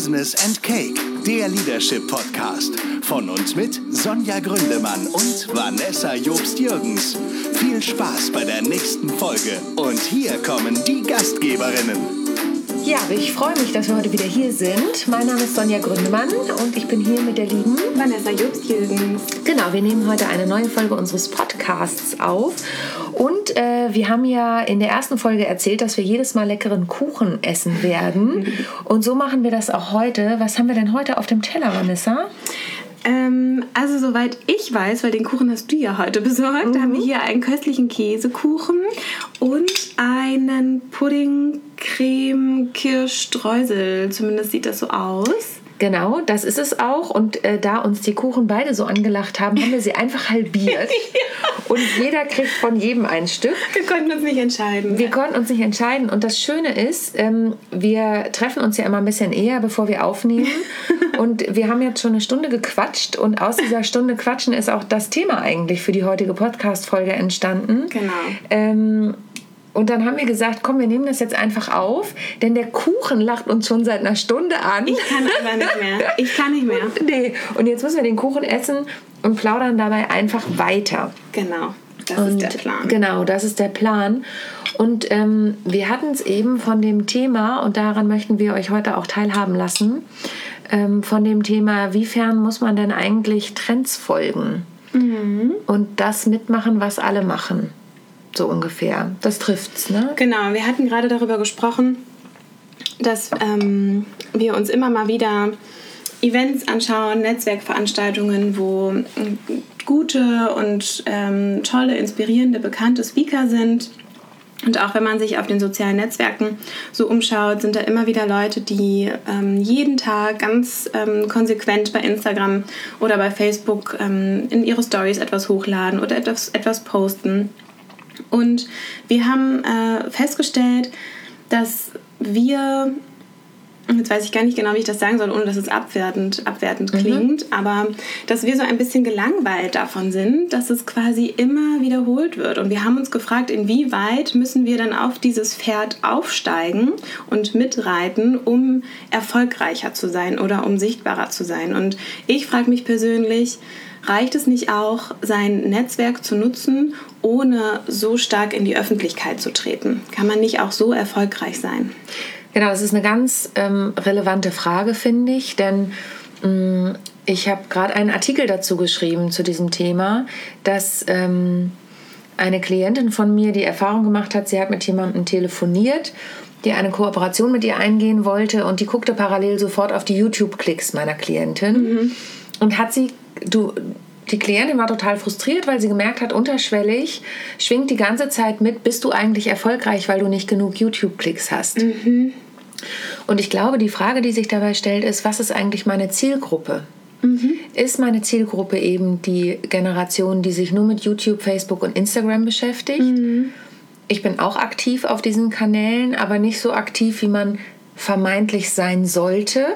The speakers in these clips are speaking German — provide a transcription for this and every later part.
Business and Cake, der Leadership Podcast. Von uns mit Sonja Gründemann und Vanessa Jobst-Jürgens. Viel Spaß bei der nächsten Folge. Und hier kommen die Gastgeberinnen. Ja, ich freue mich, dass wir heute wieder hier sind. Mein Name ist Sonja Gründemann und ich bin hier mit der lieben Vanessa Jobst-Jürgens. Genau, wir nehmen heute eine neue Folge unseres Podcasts auf. Und äh, wir haben ja in der ersten Folge erzählt, dass wir jedes Mal leckeren Kuchen essen werden. Und so machen wir das auch heute. Was haben wir denn heute auf dem Teller, Vanessa? Ähm, also soweit ich weiß, weil den Kuchen hast du ja heute besorgt, haben wir hier einen köstlichen Käsekuchen und einen Pudding Creme Kirschstreusel. Zumindest sieht das so aus. Genau, das ist es auch. Und äh, da uns die Kuchen beide so angelacht haben, haben wir sie einfach halbiert. Und jeder kriegt von jedem ein Stück. Wir konnten uns nicht entscheiden. Wir konnten uns nicht entscheiden. Und das Schöne ist, ähm, wir treffen uns ja immer ein bisschen eher, bevor wir aufnehmen. Und wir haben jetzt schon eine Stunde gequatscht. Und aus dieser Stunde Quatschen ist auch das Thema eigentlich für die heutige Podcast-Folge entstanden. Genau. Ähm, und dann haben wir gesagt, komm, wir nehmen das jetzt einfach auf, denn der Kuchen lacht uns schon seit einer Stunde an. Ich kann aber nicht mehr. Ich kann nicht mehr. Nee, und jetzt müssen wir den Kuchen essen und plaudern dabei einfach weiter. Genau, das Und ist der Plan. Genau, das ist der Plan. Und ähm, wir hatten es eben von dem Thema, und daran möchten wir euch heute auch teilhaben lassen, ähm, von dem Thema, wiefern muss man denn eigentlich Trends folgen Mhm. und das mitmachen, was alle machen. So ungefähr. Das trifft's, ne? Genau, wir hatten gerade darüber gesprochen, dass ähm, wir uns immer mal wieder Events anschauen, Netzwerkveranstaltungen, wo ähm, gute und ähm, tolle, inspirierende, bekannte Speaker sind. Und auch wenn man sich auf den sozialen Netzwerken so umschaut, sind da immer wieder Leute, die ähm, jeden Tag ganz ähm, konsequent bei Instagram oder bei Facebook ähm, in ihre Stories etwas hochladen oder etwas, etwas posten. Und wir haben äh, festgestellt, dass wir, jetzt weiß ich gar nicht genau, wie ich das sagen soll, ohne dass es abwertend, abwertend klingt, aber dass wir so ein bisschen gelangweilt davon sind, dass es quasi immer wiederholt wird. Und wir haben uns gefragt, inwieweit müssen wir dann auf dieses Pferd aufsteigen und mitreiten, um erfolgreicher zu sein oder um sichtbarer zu sein. Und ich frage mich persönlich, reicht es nicht auch, sein Netzwerk zu nutzen, ohne so stark in die Öffentlichkeit zu treten? Kann man nicht auch so erfolgreich sein? Genau, das ist eine ganz ähm, relevante Frage, finde ich, denn mh, ich habe gerade einen Artikel dazu geschrieben zu diesem Thema, dass ähm, eine Klientin von mir die Erfahrung gemacht hat, sie hat mit jemandem telefoniert, die eine Kooperation mit ihr eingehen wollte und die guckte parallel sofort auf die YouTube-Klicks meiner Klientin und hat sie, du, die Klientin war total frustriert, weil sie gemerkt hat, unterschwellig schwingt die ganze Zeit mit, bist du eigentlich erfolgreich, weil du nicht genug YouTube-Klicks hast. Und ich glaube, die Frage, die sich dabei stellt, ist, was ist eigentlich meine Zielgruppe? Ist meine Zielgruppe eben die Generation, die sich nur mit YouTube, Facebook und Instagram beschäftigt? Ich bin auch aktiv auf diesen Kanälen, aber nicht so aktiv, wie man vermeintlich sein sollte.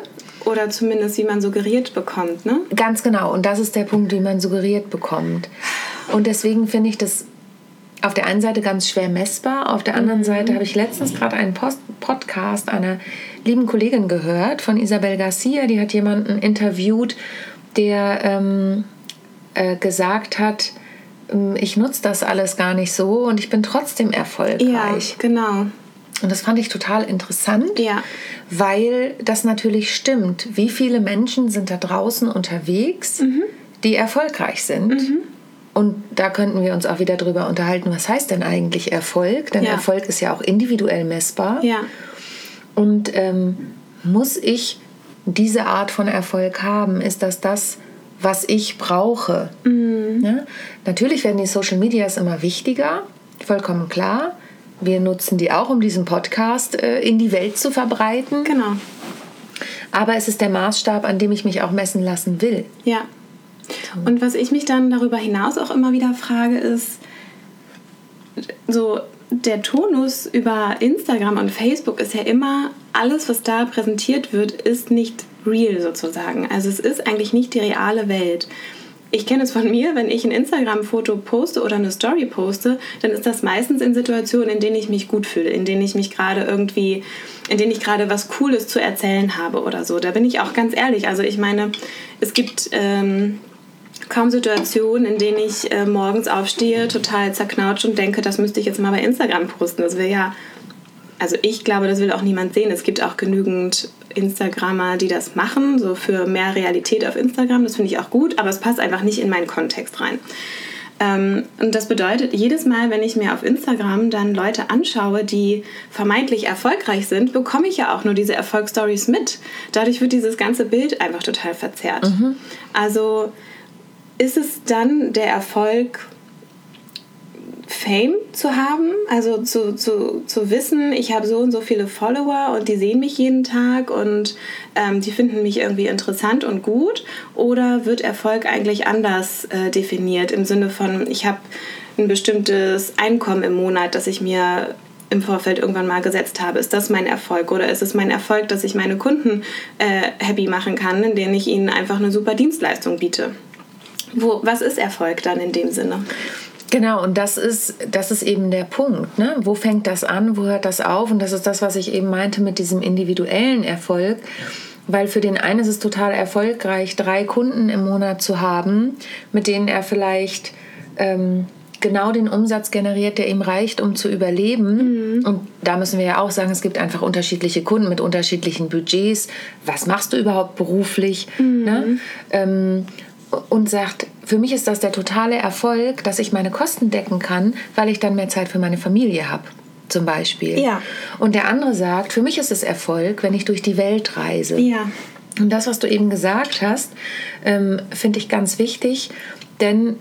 Oder zumindest, wie man suggeriert bekommt, ne? Ganz genau. Und das ist der Punkt, wie man suggeriert bekommt. Und deswegen finde ich das auf der einen Seite ganz schwer messbar. Auf der anderen Seite habe ich letztens gerade einen Post Podcast einer lieben Kollegin gehört von Isabel Garcia. Die hat jemanden interviewt, der ähm, äh, gesagt hat, ähm, ich nutze das alles gar nicht so und ich bin trotzdem erfolgreich. genau. Und das fand ich total interessant, Ja. weil das natürlich stimmt. Wie viele Menschen sind da draußen unterwegs, die erfolgreich sind? Und da könnten wir uns auch wieder drüber unterhalten, was heißt denn eigentlich Erfolg? Denn Ja. Erfolg ist ja auch individuell messbar. Ja. Und ähm, muss ich diese Art von Erfolg haben? Ist das das, was ich brauche? Ja? Natürlich werden die Social Medias immer wichtiger, vollkommen klar. Wir nutzen die auch, um diesen Podcast äh, in die Welt zu verbreiten. Genau. Aber es ist der Maßstab, an dem ich mich auch messen lassen will. Ja. Und was ich mich dann darüber hinaus auch immer wieder frage, ist, so der Tonus über Instagram und Facebook ist ja immer, alles, was da präsentiert wird, ist nicht real sozusagen. Also es ist eigentlich nicht die reale Welt. Ich kenne es von mir, wenn ich ein Instagram-Foto poste oder eine Story poste, dann ist das meistens in Situationen, in denen ich mich gut fühle, in denen ich mich gerade irgendwie, in denen ich gerade was Cooles zu erzählen habe oder so. Da bin ich auch ganz ehrlich. Also ich meine, es gibt ähm, kaum Situationen, in denen ich äh, morgens aufstehe, total zerknautscht und denke, das müsste ich jetzt mal bei Instagram posten. Das will ja also ich glaube, das will auch niemand sehen. Es gibt auch genügend Instagrammer, die das machen, so für mehr Realität auf Instagram. Das finde ich auch gut, aber es passt einfach nicht in meinen Kontext rein. Ähm, und das bedeutet, jedes Mal, wenn ich mir auf Instagram dann Leute anschaue, die vermeintlich erfolgreich sind, bekomme ich ja auch nur diese Erfolgsstories mit. Dadurch wird dieses ganze Bild einfach total verzerrt. Mhm. Also ist es dann der Erfolg Fame zu haben, also zu, zu, zu wissen, ich habe so und so viele Follower und die sehen mich jeden Tag und ähm, die finden mich irgendwie interessant und gut? Oder wird Erfolg eigentlich anders äh, definiert im Sinne von, ich habe ein bestimmtes Einkommen im Monat, das ich mir im Vorfeld irgendwann mal gesetzt habe. Ist das mein Erfolg oder ist es mein Erfolg, dass ich meine Kunden äh, happy machen kann, indem ich ihnen einfach eine super Dienstleistung biete? Wo, was ist Erfolg dann in dem Sinne? Genau, und das ist, das ist eben der Punkt. Ne? Wo fängt das an, wo hört das auf? Und das ist das, was ich eben meinte mit diesem individuellen Erfolg. Weil für den einen ist es total erfolgreich, drei Kunden im Monat zu haben, mit denen er vielleicht ähm, genau den Umsatz generiert, der ihm reicht, um zu überleben. Mhm. Und da müssen wir ja auch sagen, es gibt einfach unterschiedliche Kunden mit unterschiedlichen Budgets. Was machst du überhaupt beruflich? Mhm. Ne? Ähm, und sagt, für mich ist das der totale Erfolg, dass ich meine Kosten decken kann, weil ich dann mehr Zeit für meine Familie habe. Zum Beispiel. Ja. Und der andere sagt, für mich ist es Erfolg, wenn ich durch die Welt reise. Ja. Und das, was du eben gesagt hast, ähm, finde ich ganz wichtig, denn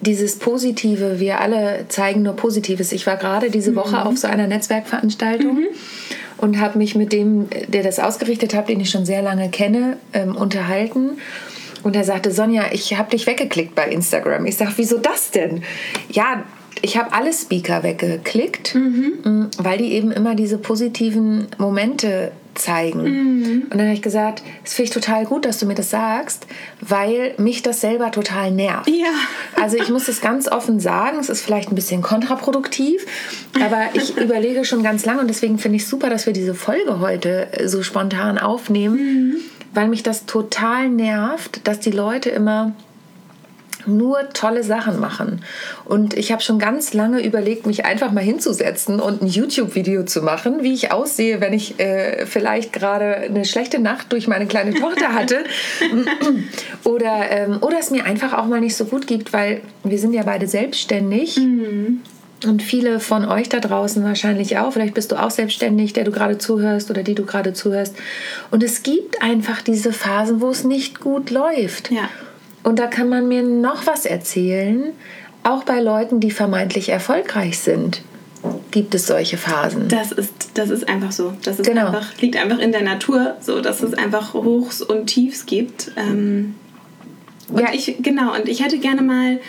dieses Positive, wir alle zeigen nur Positives. Ich war gerade diese Woche mhm. auf so einer Netzwerkveranstaltung mhm. und habe mich mit dem, der das ausgerichtet hat, den ich schon sehr lange kenne, ähm, unterhalten. Und er sagte, Sonja, ich habe dich weggeklickt bei Instagram. Ich sage, wieso das denn? Ja, ich habe alle Speaker weggeklickt, mhm. Weil die eben immer diese positiven Momente zeigen. Mhm. Und dann habe ich gesagt, es finde ich total gut, dass du mir das sagst, weil mich das selber total nervt. Ja. Also ich muss es ganz offen sagen, es ist vielleicht ein bisschen kontraproduktiv, aber ich überlege schon ganz lange und deswegen finde ich super, dass wir diese Folge heute so spontan aufnehmen. Mhm weil mich das total nervt, dass die Leute immer nur tolle Sachen machen. Und ich habe schon ganz lange überlegt, mich einfach mal hinzusetzen und ein YouTube-Video zu machen, wie ich aussehe, wenn ich äh, vielleicht gerade eine schlechte Nacht durch meine kleine Tochter hatte. oder, ähm, oder es mir einfach auch mal nicht so gut gibt, weil wir sind ja beide selbstständig. Mhm. Und viele von euch da draußen wahrscheinlich auch. Vielleicht bist du auch selbstständig, der du gerade zuhörst oder die du gerade zuhörst. Und es gibt einfach diese Phasen, wo es nicht gut läuft. Ja. Und da kann man mir noch was erzählen. Auch bei Leuten, die vermeintlich erfolgreich sind, gibt es solche Phasen. Das ist, das ist einfach so. Das ist genau. einfach, liegt einfach in der Natur, so dass es einfach Hochs und Tiefs gibt. Ähm, und ja. ich, genau, und ich hätte gerne mal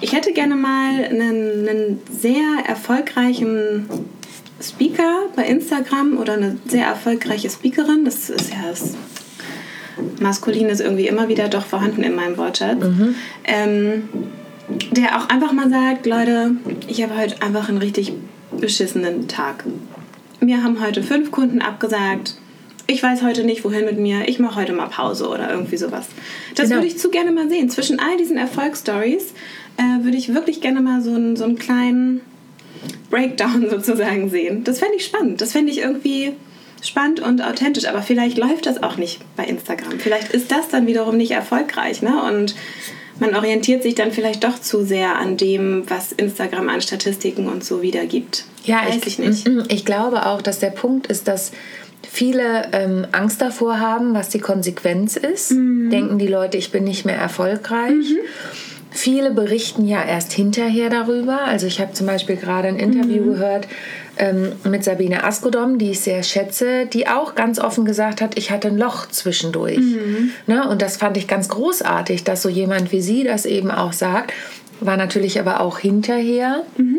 ich hätte gerne mal einen, einen sehr erfolgreichen Speaker bei Instagram oder eine sehr erfolgreiche Speakerin. Das ist ja das Maskulin ist irgendwie immer wieder doch vorhanden in meinem Wortschatz. Mhm. Ähm, der auch einfach mal sagt, Leute, ich habe heute einfach einen richtig beschissenen Tag. Mir haben heute fünf Kunden abgesagt. Ich weiß heute nicht, wohin mit mir. Ich mache heute mal Pause oder irgendwie sowas. Das genau. würde ich zu gerne mal sehen. Zwischen all diesen Erfolgsstories äh, würde ich wirklich gerne mal so einen, so einen kleinen Breakdown sozusagen sehen. Das fände ich spannend. Das fände ich irgendwie spannend und authentisch. Aber vielleicht läuft das auch nicht bei Instagram. Vielleicht ist das dann wiederum nicht erfolgreich. Ne? Und man orientiert sich dann vielleicht doch zu sehr an dem, was Instagram an Statistiken und so wiedergibt. Ja, Weiß ich, ich nicht. Ich glaube auch, dass der Punkt ist, dass viele ähm, Angst davor haben, was die Konsequenz ist. Mhm. Denken die Leute, ich bin nicht mehr erfolgreich. Mhm. Viele berichten ja erst hinterher darüber. Also ich habe zum Beispiel gerade ein Interview mhm. gehört ähm, mit Sabine Askodom, die ich sehr schätze, die auch ganz offen gesagt hat, ich hatte ein Loch zwischendurch. Mhm. Ne? Und das fand ich ganz großartig, dass so jemand wie sie das eben auch sagt. War natürlich aber auch hinterher. Mhm.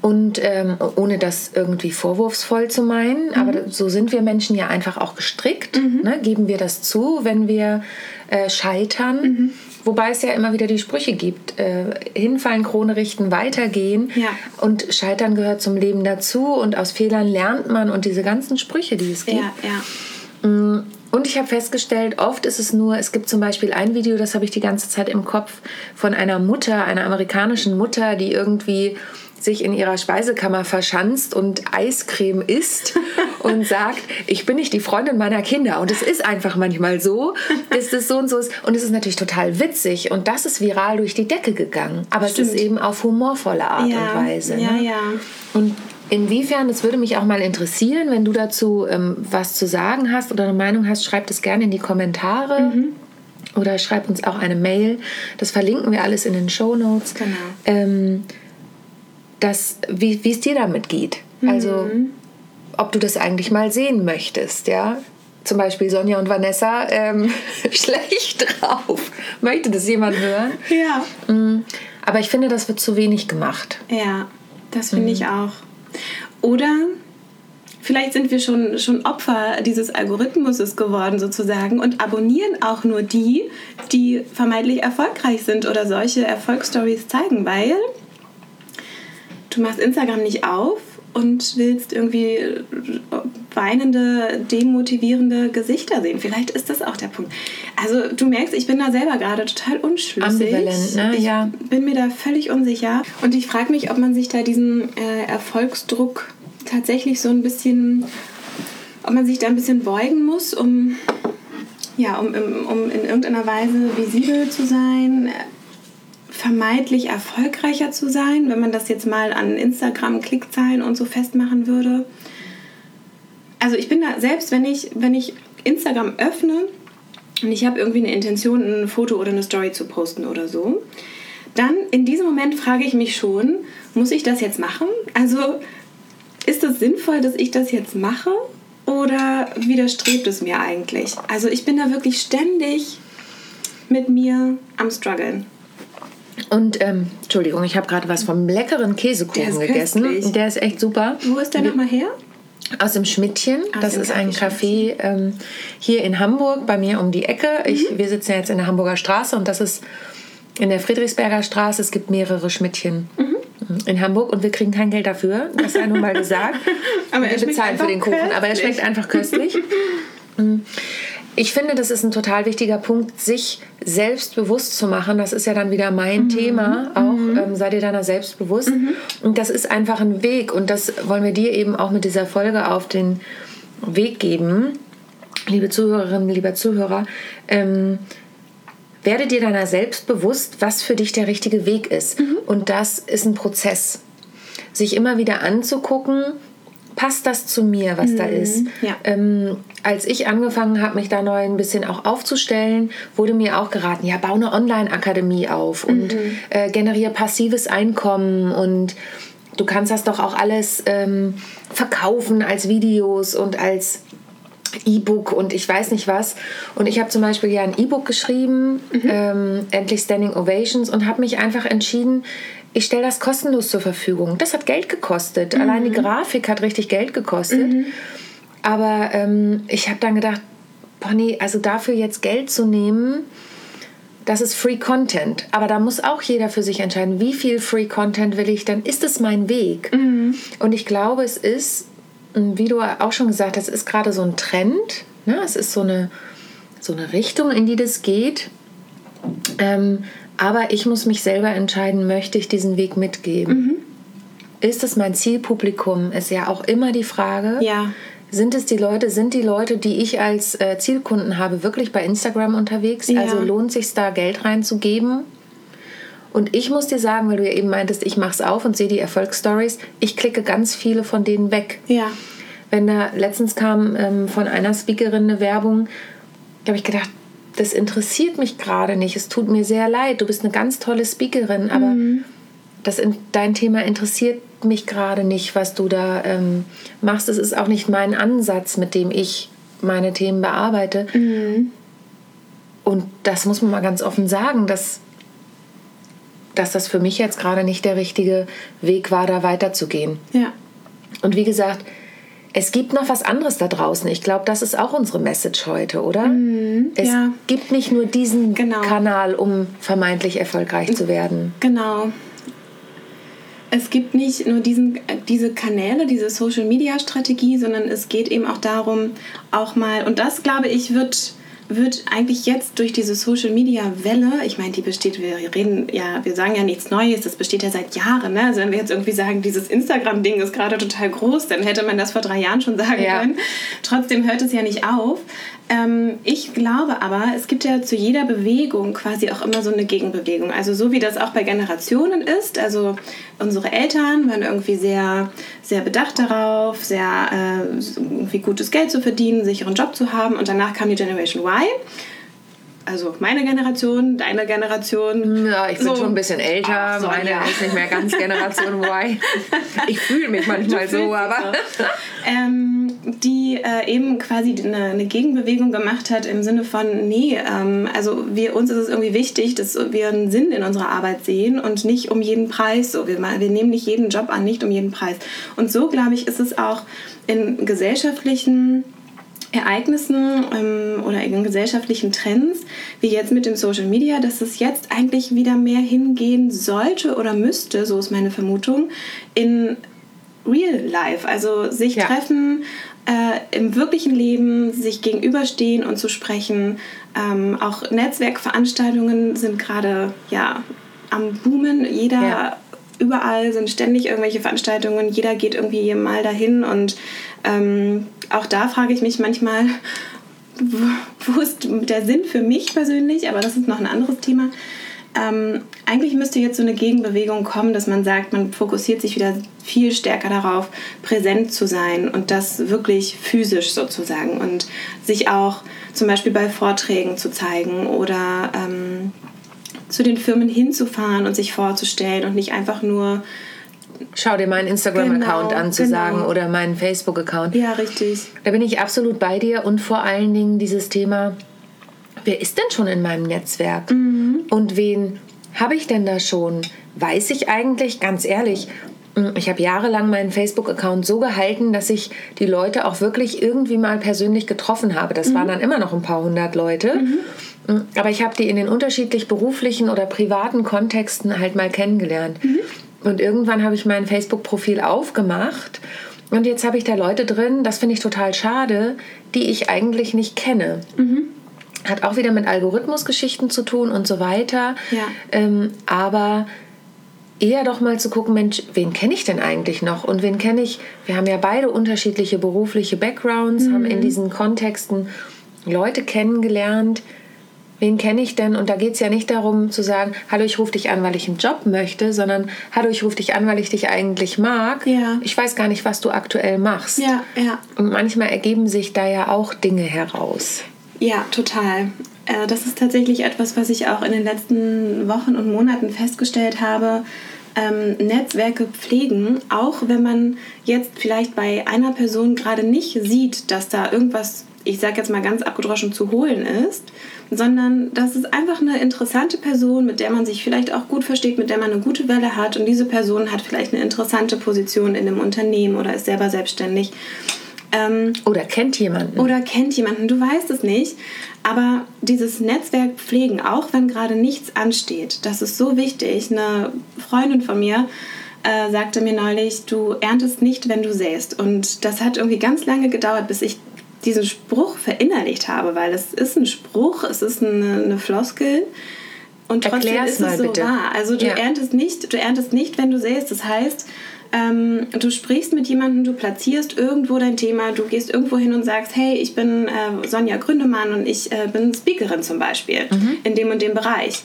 Und ähm, ohne das irgendwie vorwurfsvoll zu meinen, mhm. aber so sind wir Menschen ja einfach auch gestrickt. Mhm. Ne? Geben wir das zu, wenn wir äh, scheitern. Mhm. Wobei es ja immer wieder die Sprüche gibt. Äh, hinfallen, Krone richten, weitergehen. Ja. Und Scheitern gehört zum Leben dazu. Und aus Fehlern lernt man. Und diese ganzen Sprüche, die es gibt. Ja, ja. Und ich habe festgestellt, oft ist es nur, es gibt zum Beispiel ein Video, das habe ich die ganze Zeit im Kopf, von einer Mutter, einer amerikanischen Mutter, die irgendwie sich in ihrer Speisekammer verschanzt und Eiscreme isst und sagt, ich bin nicht die Freundin meiner Kinder. Und es ist einfach manchmal so, dass es so und so ist. Und es ist natürlich total witzig. Und das ist viral durch die Decke gegangen. Aber Stimmt. es ist eben auf humorvolle Art Ja, und Weise. ja, ne? ja. Und inwiefern, das würde mich auch mal interessieren, wenn du dazu ähm, was zu sagen hast oder eine Meinung hast, schreib das gerne in die Kommentare. Mhm. Oder schreib uns auch eine Mail. Das verlinken wir alles in den Show Notes. Genau. Ähm, das, wie es dir damit geht. Also, Mhm. ob du das eigentlich mal sehen möchtest, ja. Zum Beispiel Sonja und Vanessa ähm, schlecht drauf. Möchte das jemand hören? Ja. Mm, Aber ich finde, das wird zu wenig gemacht. Ja, das finde Mhm. ich auch. Oder vielleicht sind wir schon, schon Opfer dieses Algorithmuses geworden sozusagen und abonnieren auch nur die, die vermeintlich erfolgreich sind oder solche Erfolgsstories zeigen, weil du machst Instagram nicht auf und willst irgendwie weinende, demotivierende Gesichter sehen. Vielleicht ist das auch der Punkt. Also du merkst, ich bin da selber gerade total unschlüssig. Ambivalent, ne? Ich Ja. bin mir da völlig unsicher. Und ich frage mich, ob man sich da diesen äh, Erfolgsdruck tatsächlich so ein bisschen, ob man sich da ein bisschen beugen muss, um, ja, um, um, um in irgendeiner Weise visibel zu sein, vermeintlich erfolgreicher zu sein, wenn man das jetzt mal an Instagram-Klickzahlen und so festmachen würde. Also ich bin da, selbst wenn ich, wenn ich Instagram öffne und ich habe irgendwie eine Intention, ein Foto oder eine Story zu posten oder so, dann in diesem Moment frage ich mich schon, muss ich das jetzt machen? Also ist es sinnvoll, dass ich das jetzt mache oder widerstrebt es mir eigentlich? Also ich bin da wirklich ständig mit mir am struggeln. Und, ähm, Entschuldigung, ich habe gerade was vom leckeren Der Käsekuchen ist gegessen. köstlich. Der ist echt super. Wo ist der nochmal her? Aus dem Schmidtchen. Aus das dem ist ein Café ähm, hier in Hamburg, bei mir um die Ecke. Mhm. Ich, wir sitzen jetzt in der Hamburger Straße und das ist in der Friedrichsberger Straße. Es gibt mehrere Schmidtchen Mhm. in Hamburg und wir kriegen kein Geld dafür. Das sei nun mal gesagt. Aber er wir bezahlen für den Kuchen, aber er köstlich. schmeckt einfach köstlich. Ich finde, das ist ein total wichtiger Punkt, sich selbst bewusst zu machen. Das ist ja dann wieder mein Thema auch. Ähm, sei dir deiner selbst bewusst. Und das ist einfach ein Weg. Und das wollen wir dir eben auch mit dieser Folge auf den Weg geben. Liebe Zuhörerinnen, lieber Zuhörer, ähm, werde dir deiner selbst bewusst, was für dich der richtige Weg ist. Und das ist ein Prozess. Sich immer wieder anzugucken, passt das zu mir, was da ist. ja. Ähm, als ich angefangen habe, mich da neu ein bisschen auch aufzustellen, wurde mir auch geraten, ja, bau eine Online-Akademie auf und äh, generiere passives Einkommen und du kannst das doch auch alles ähm, verkaufen als Videos und als E-Book und ich weiß nicht was. Und ich habe zum Beispiel ja ein E-Book geschrieben, ähm, Endlich Standing Ovations, und habe mich einfach entschieden, ich stelle das kostenlos zur Verfügung. Das hat Geld gekostet. Allein die Grafik hat richtig Geld gekostet. Aber ähm, ich habe dann gedacht, Bonnie, also dafür jetzt Geld zu nehmen, das ist Free Content. Aber da muss auch jeder für sich entscheiden, wie viel Free Content will ich, dann ist es mein Weg. Und ich glaube, es ist, wie du auch schon gesagt hast, es ist gerade so ein Trend. Ne? Es ist so eine, so eine Richtung, in die das geht. Ähm, aber ich muss mich selber entscheiden, möchte ich diesen Weg mitgeben? Ist es mein Zielpublikum? Ist ja auch immer die Frage. Ja. Sind es die Leute, sind die Leute, die ich als äh, Zielkunden habe, wirklich bei Instagram unterwegs? Ja. Also lohnt sich da Geld reinzugeben? Und ich muss dir sagen, weil du ja eben meintest, ich mache es auf und sehe die Erfolgsstories, ich klicke ganz viele von denen weg. Ja. Wenn da letztens kam ähm, von einer Speakerin eine Werbung, habe ich gedacht, das interessiert mich gerade nicht. Es tut mir sehr leid. Du bist eine ganz tolle Speakerin, aber das in, dein Thema interessiert mich gerade nicht, was du da ähm, machst. Es ist auch nicht mein Ansatz, mit dem ich meine Themen bearbeite. Und das muss man mal ganz offen sagen, dass, dass das für mich jetzt gerade nicht der richtige Weg war, da weiterzugehen. Ja. Und wie gesagt, es gibt noch was anderes da draußen. Ich glaube, das ist auch unsere Message heute, oder? Mhm, es ja. gibt nicht nur diesen Genau. Kanal, um vermeintlich erfolgreich zu werden. Genau. Es gibt nicht nur diesen, diese Kanäle, diese Social-Media-Strategie, sondern es geht eben auch darum, auch mal, und das glaube ich, wird, wird eigentlich jetzt durch diese Social-Media-Welle, ich meine, die besteht, wir reden ja, wir sagen ja nichts Neues, das besteht ja seit Jahren. Ne? Also wenn wir jetzt irgendwie sagen, dieses Instagram-Ding ist gerade total groß, dann hätte man das vor drei Jahren schon sagen Ja. können. Trotzdem hört es ja nicht auf. Ähm, ich glaube aber, es gibt ja zu jeder Bewegung quasi auch immer so eine Gegenbewegung. Also so wie das auch bei Generationen ist. Also unsere Eltern waren irgendwie sehr, sehr bedacht darauf, sehr äh, irgendwie gutes Geld zu verdienen, sicheren Job zu haben. Und danach kam die Generation Y. Also meine Generation, deine Generation. Ja, ich bin So. schon ein bisschen älter. Sonja. Meine ist nicht mehr ganz Generation Y. Ich fühle mich manchmal so, aber. so. ähm, die äh, eben quasi eine, eine Gegenbewegung gemacht hat im Sinne von, nee, ähm, also wir, uns ist es irgendwie wichtig, dass wir einen Sinn in unserer Arbeit sehen und nicht um jeden Preis. So, wir, wir nehmen nicht jeden Job an, nicht um jeden Preis. Und so, glaube ich, ist es auch in gesellschaftlichen Ereignissen ähm, oder in gesellschaftlichen Trends, wie jetzt mit dem Social Media, dass es jetzt eigentlich wieder mehr hingehen sollte oder müsste, so ist meine Vermutung, in Real Life. Also sich Ja. treffen äh, im wirklichen Leben, sich gegenüberstehen und zu sprechen. Ähm, auch Netzwerkveranstaltungen sind gerade ja, am Boomen. Jeder Ja. Überall sind ständig irgendwelche Veranstaltungen, jeder geht irgendwie mal dahin und ähm, auch da frage ich mich manchmal, wo, ist der Sinn für mich persönlich, aber das ist noch ein anderes Thema. Ähm, eigentlich müsste jetzt so eine Gegenbewegung kommen, dass man sagt, man fokussiert sich wieder viel stärker darauf, präsent zu sein und das wirklich physisch sozusagen und sich auch zum Beispiel bei Vorträgen zu zeigen oder ähm, zu den Firmen hinzufahren und sich vorzustellen und nicht einfach nur, Schau dir meinen Instagram-Account Genau, an zu genau. sagen oder meinen Facebook-Account. ja, richtig. Da bin ich absolut bei dir und vor allen Dingen dieses Thema, wer ist denn schon in meinem Netzwerk? Und wen habe ich denn da schon? Weiß ich eigentlich, ganz ehrlich, mm, ich habe jahrelang meinen Facebook-Account so gehalten, dass ich die Leute auch wirklich irgendwie mal persönlich getroffen habe. Das waren dann immer noch ein paar hundert Leute. Mm, Aber ich habe die in den unterschiedlich beruflichen oder privaten Kontexten halt mal kennengelernt. Und irgendwann habe ich mein Facebook-Profil aufgemacht und jetzt habe ich da Leute drin, das finde ich total schade, die ich eigentlich nicht kenne. Hat auch wieder mit Algorithmusgeschichten zu tun und so weiter. Ja. Ähm, aber eher doch mal zu gucken, Mensch, wen kenne ich denn eigentlich noch? Und wen kenne ich? Wir haben ja beide unterschiedliche berufliche Backgrounds, haben in diesen Kontexten Leute kennengelernt. Wen kenne ich denn? Und da geht es ja nicht darum zu sagen, hallo, ich rufe dich an, weil ich einen Job möchte, sondern hallo, ich rufe dich an, weil ich dich eigentlich mag. Ja. Ich weiß gar nicht, was du aktuell machst. Ja, ja. Und manchmal ergeben sich da ja auch Dinge heraus. Ja, total. Äh, Das ist tatsächlich etwas, was ich auch in den letzten Wochen und Monaten festgestellt habe. Ähm, Netzwerke pflegen, auch wenn man jetzt vielleicht bei einer Person gerade nicht sieht, dass da irgendwas, ich sage jetzt mal ganz abgedroschen, zu holen ist, sondern das ist einfach eine interessante Person, mit der man sich vielleicht auch gut versteht, mit der man eine gute Welle hat und diese Person hat vielleicht eine interessante Position in einem Unternehmen oder ist selber selbstständig. Ähm, Oder kennt jemanden. oder kennt jemanden, du weißt es nicht. Aber dieses Netzwerk pflegen, auch wenn gerade nichts ansteht, das ist so wichtig. Eine Freundin von mir äh, sagte mir neulich, du erntest nicht, wenn du säst. Und das hat irgendwie ganz lange gedauert, bis ich diesen Spruch verinnerlicht habe, weil es ist ein Spruch, es ist eine, eine Floskel. Und trotzdem Erklär's ist es so bitte. wahr. Also du Ja. erntest nicht, du erntest nicht, wenn du säst. Das heißt, ähm, du sprichst mit jemandem, du platzierst irgendwo dein Thema, du gehst irgendwo hin und sagst, hey, ich bin äh, Sonja Gründemann und ich äh, bin Speakerin zum Beispiel in dem und dem Bereich.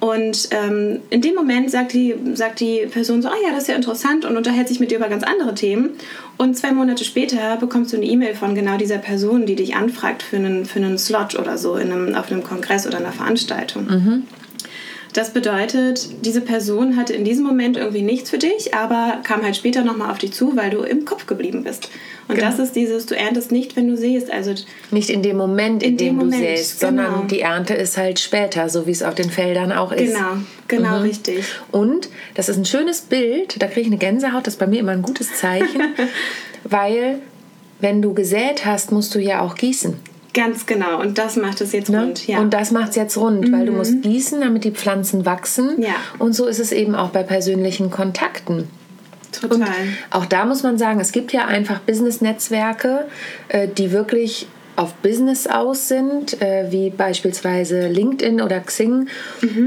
Und ähm, in dem Moment sagt die, sagt die Person so, ah ja, das ist ja interessant und unterhält sich mit dir über ganz andere Themen. Und zwei Monate später bekommst du eine E-Mail von genau dieser Person, die dich anfragt für einen, für einen Slot oder so in einem, auf einem Kongress oder einer Veranstaltung. Das bedeutet, diese Person hatte in diesem Moment irgendwie nichts für dich, aber kam halt später nochmal auf dich zu, weil du im Kopf geblieben bist. Und Genau. das ist dieses, du erntest nicht, wenn du siehst. Also Nicht in dem Moment, in, In dem, dem du Moment, säst, genau. sondern die Ernte ist halt später, so wie es auf den Feldern auch ist. genau, genau richtig. Und das ist ein schönes Bild, da kriege ich eine Gänsehaut, das ist bei mir immer ein gutes Zeichen, weil wenn du gesät hast, musst du ja auch gießen. Ganz genau. Und das macht es jetzt Ne? rund. Ja. Mhm. Und das macht es jetzt rund, weil du musst gießen, damit die Pflanzen wachsen. Ja. Und so ist es eben auch bei persönlichen Kontakten. Total. Auch da muss man sagen, es gibt ja einfach Business-Netzwerke, äh, die wirklich auf Business aus sind, äh, wie beispielsweise LinkedIn oder Xing.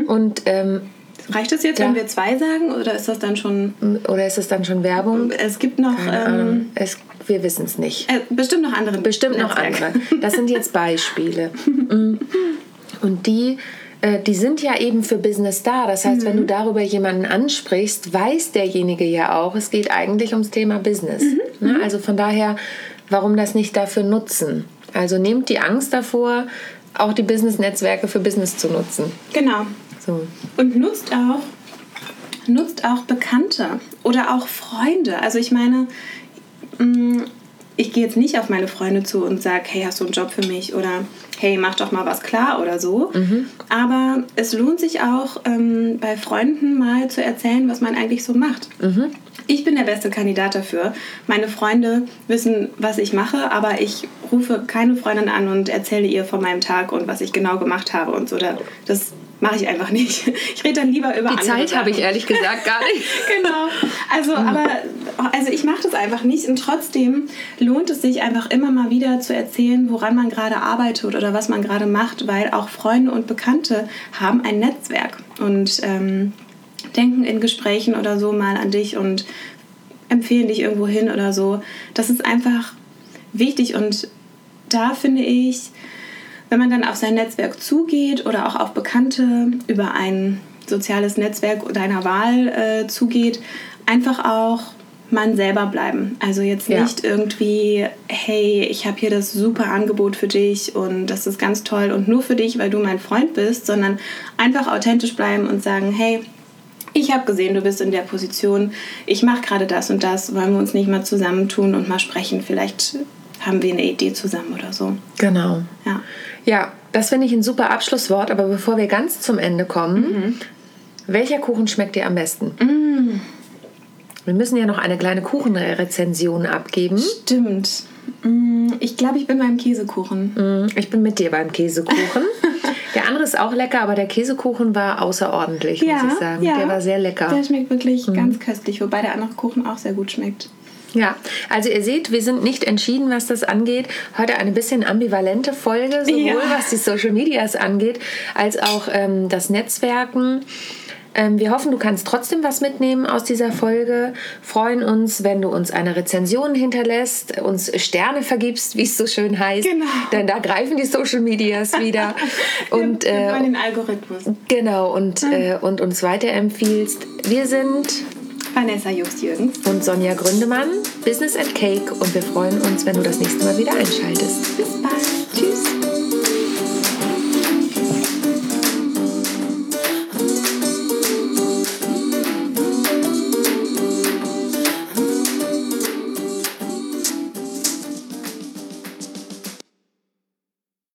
Und ähm, Reicht es jetzt, Ja. wenn wir zwei sagen? Oder ist das dann schon. oder ist es dann schon Werbung? Es gibt noch. Ähm. Es, wir wissen es nicht. äh, bestimmt noch andere. Bestimmt noch andere. Das sind jetzt Beispiele. Und die, äh, die sind ja eben für Business da. Das heißt, wenn du darüber jemanden ansprichst, weiß derjenige ja auch, es geht eigentlich ums Thema Business. Ne? Also von daher, warum das nicht dafür nutzen? Also nehmt die Angst davor, auch die Business-Netzwerke für Business zu nutzen. Genau. So. Und nutzt auch, nutzt auch Bekannte oder auch Freunde. Also ich meine, mh, ich gehe jetzt nicht auf meine Freunde zu und sage, hey, hast du einen Job für mich? Oder hey, mach doch mal was klar oder so. Aber es lohnt sich auch, ähm, bei Freunden mal zu erzählen, was man eigentlich so macht. Ich bin der beste Kandidat dafür. Meine Freunde wissen, was ich mache, aber ich rufe keine Freundin an und erzähle ihr von meinem Tag und was ich genau gemacht habe und so. Da- Das mache ich einfach nicht. Ich rede dann lieber über Die Zeit habe ich ehrlich gesagt gar nicht. Genau. Also, aber also ich mache das einfach nicht und trotzdem lohnt es sich einfach immer mal wieder zu erzählen, woran man gerade arbeitet oder was man gerade macht, weil auch Freunde und Bekannte haben ein Netzwerk und ähm, denken in Gesprächen oder so mal an dich und empfehlen dich irgendwo hin oder so. Das ist einfach wichtig und da finde ich, wenn man dann auf sein Netzwerk zugeht oder auch auf Bekannte über ein soziales Netzwerk deiner Wahl äh, zugeht, einfach auch man selber bleiben. Also jetzt Ja. nicht irgendwie, hey, ich habe hier das super Angebot für dich und das ist ganz toll und nur für dich, weil du mein Freund bist, sondern einfach authentisch bleiben und sagen, hey, ich habe gesehen, du bist in der Position, ich mache gerade das und das, wollen wir uns nicht mal zusammentun und mal sprechen, vielleicht haben wir eine Idee zusammen oder so. Genau. Ja. Ja, das finde ich ein super Abschlusswort. Aber bevor wir ganz zum Ende kommen, welcher Kuchen schmeckt dir am besten? Wir müssen ja noch eine kleine Kuchenrezension abgeben. Stimmt. Mm, Ich glaube, ich bin beim Käsekuchen. Mm, Ich bin mit dir beim Käsekuchen. der andere ist auch lecker, aber der Käsekuchen war außerordentlich, muss ich sagen. Der war sehr lecker. Der schmeckt wirklich ganz köstlich, wobei der andere Kuchen auch sehr gut schmeckt. Ja, also ihr seht, wir sind nicht entschieden, was das angeht. Heute eine bisschen ambivalente Folge, sowohl Ja. was die Social Medias angeht, als auch ähm, das Netzwerken. Ähm, wir hoffen, du kannst trotzdem was mitnehmen aus dieser Folge. Freuen uns, wenn du uns eine Rezension hinterlässt, uns Sterne vergibst, wie es so schön heißt. Genau. Denn da greifen die Social Medias wieder. Und äh, den Algorithmus. genau, und, äh, und uns weiterempfiehlst. Wir sind Vanessa Just-Jürgens. und Sonja Gründemann, Business and Cake und wir freuen uns, wenn du das nächste Mal wieder einschaltest. Bis bald.